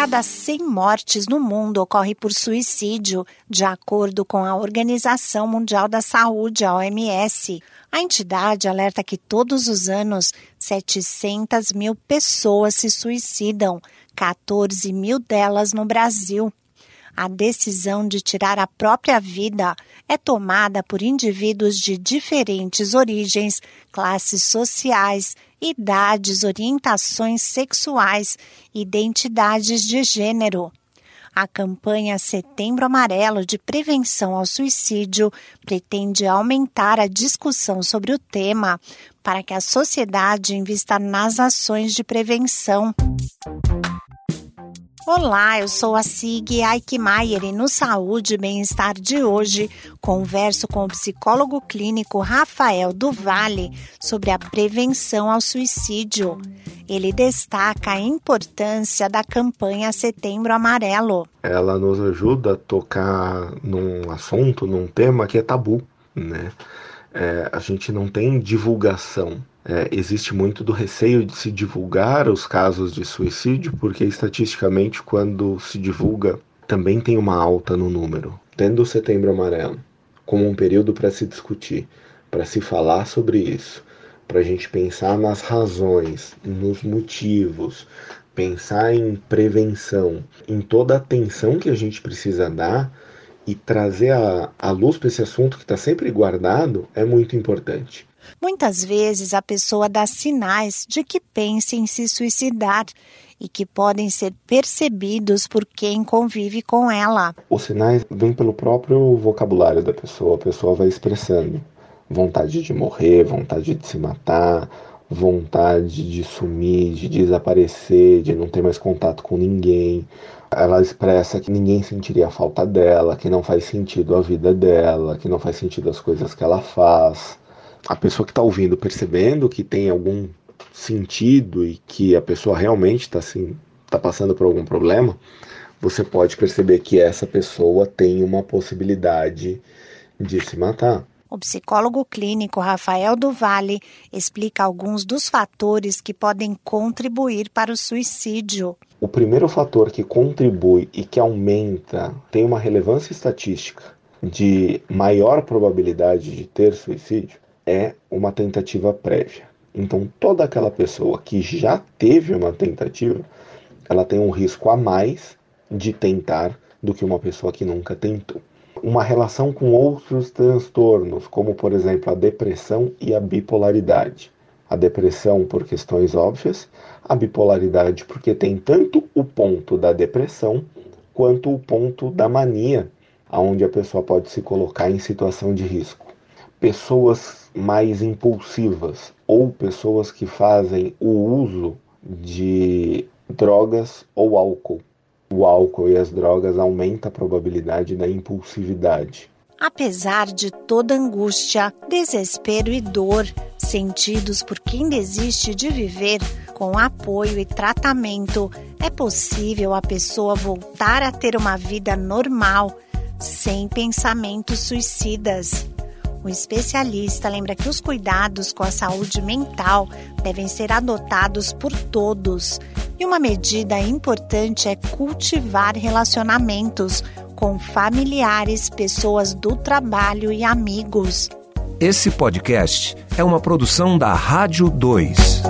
cada 100 mortes no mundo ocorre por suicídio, de acordo com a Organização Mundial da Saúde, a OMS. A entidade alerta que todos os anos 700 mil pessoas se suicidam, 14 mil delas no Brasil. A decisão de tirar a própria vida é tomada por indivíduos de diferentes origens, classes sociais, idades, orientações sexuais, identidades de gênero. A campanha Setembro Amarelo de Prevenção ao Suicídio pretende aumentar a discussão sobre o tema para que a sociedade invista nas ações de prevenção. Olá, eu sou a Sig Aikmaier e no Saúde e Bem-Estar de hoje converso com o psicólogo clínico Rafael Duvalle sobre a prevenção ao suicídio. Ele destaca a importância da campanha Setembro Amarelo. Ela nos ajuda a tocar num assunto, num tema que é tabu, né? É, a gente não tem divulgação é, existe muito do receio de se divulgar os casos de suicídio, porque estatisticamente, quando se divulga, também tem uma alta no número. Tendo o Setembro Amarelo como um período para se discutir, para se falar sobre isso, para a gente pensar nas razões, nos motivos, pensar em prevenção, em toda a atenção que a gente precisa dar e trazer a, a luz para esse assunto que está sempre guardado é muito importante. Muitas vezes a pessoa dá sinais de que pensa em se suicidar e que podem ser percebidos por quem convive com ela. Os sinais vêm pelo próprio vocabulário da pessoa, a pessoa vai expressando vontade de morrer, vontade de se matar, vontade de sumir, de desaparecer, de não ter mais contato com ninguém. Ela expressa que ninguém sentiria a falta dela, que não faz sentido a vida dela, que não faz sentido as coisas que ela faz a pessoa que está ouvindo percebendo que tem algum sentido e que a pessoa realmente está assim, tá passando por algum problema, você pode perceber que essa pessoa tem uma possibilidade de se matar. O psicólogo clínico Rafael Duvalle explica alguns dos fatores que podem contribuir para o suicídio. O primeiro fator que contribui e que aumenta, tem uma relevância estatística de maior probabilidade de ter suicídio, é uma tentativa prévia. Então, toda aquela pessoa que já teve uma tentativa, ela tem um risco a mais de tentar do que uma pessoa que nunca tentou. Uma relação com outros transtornos, como por exemplo a depressão e a bipolaridade. A depressão por questões óbvias, a bipolaridade porque tem tanto o ponto da depressão quanto o ponto da mania, aonde a pessoa pode se colocar em situação de risco pessoas mais impulsivas ou pessoas que fazem o uso de drogas ou álcool. O álcool e as drogas aumentam a probabilidade da impulsividade. Apesar de toda angústia, desespero e dor sentidos por quem desiste de viver, com apoio e tratamento, é possível a pessoa voltar a ter uma vida normal, sem pensamentos suicidas. O especialista lembra que os cuidados com a saúde mental devem ser adotados por todos. E uma medida importante é cultivar relacionamentos com familiares, pessoas do trabalho e amigos. Esse podcast é uma produção da Rádio 2.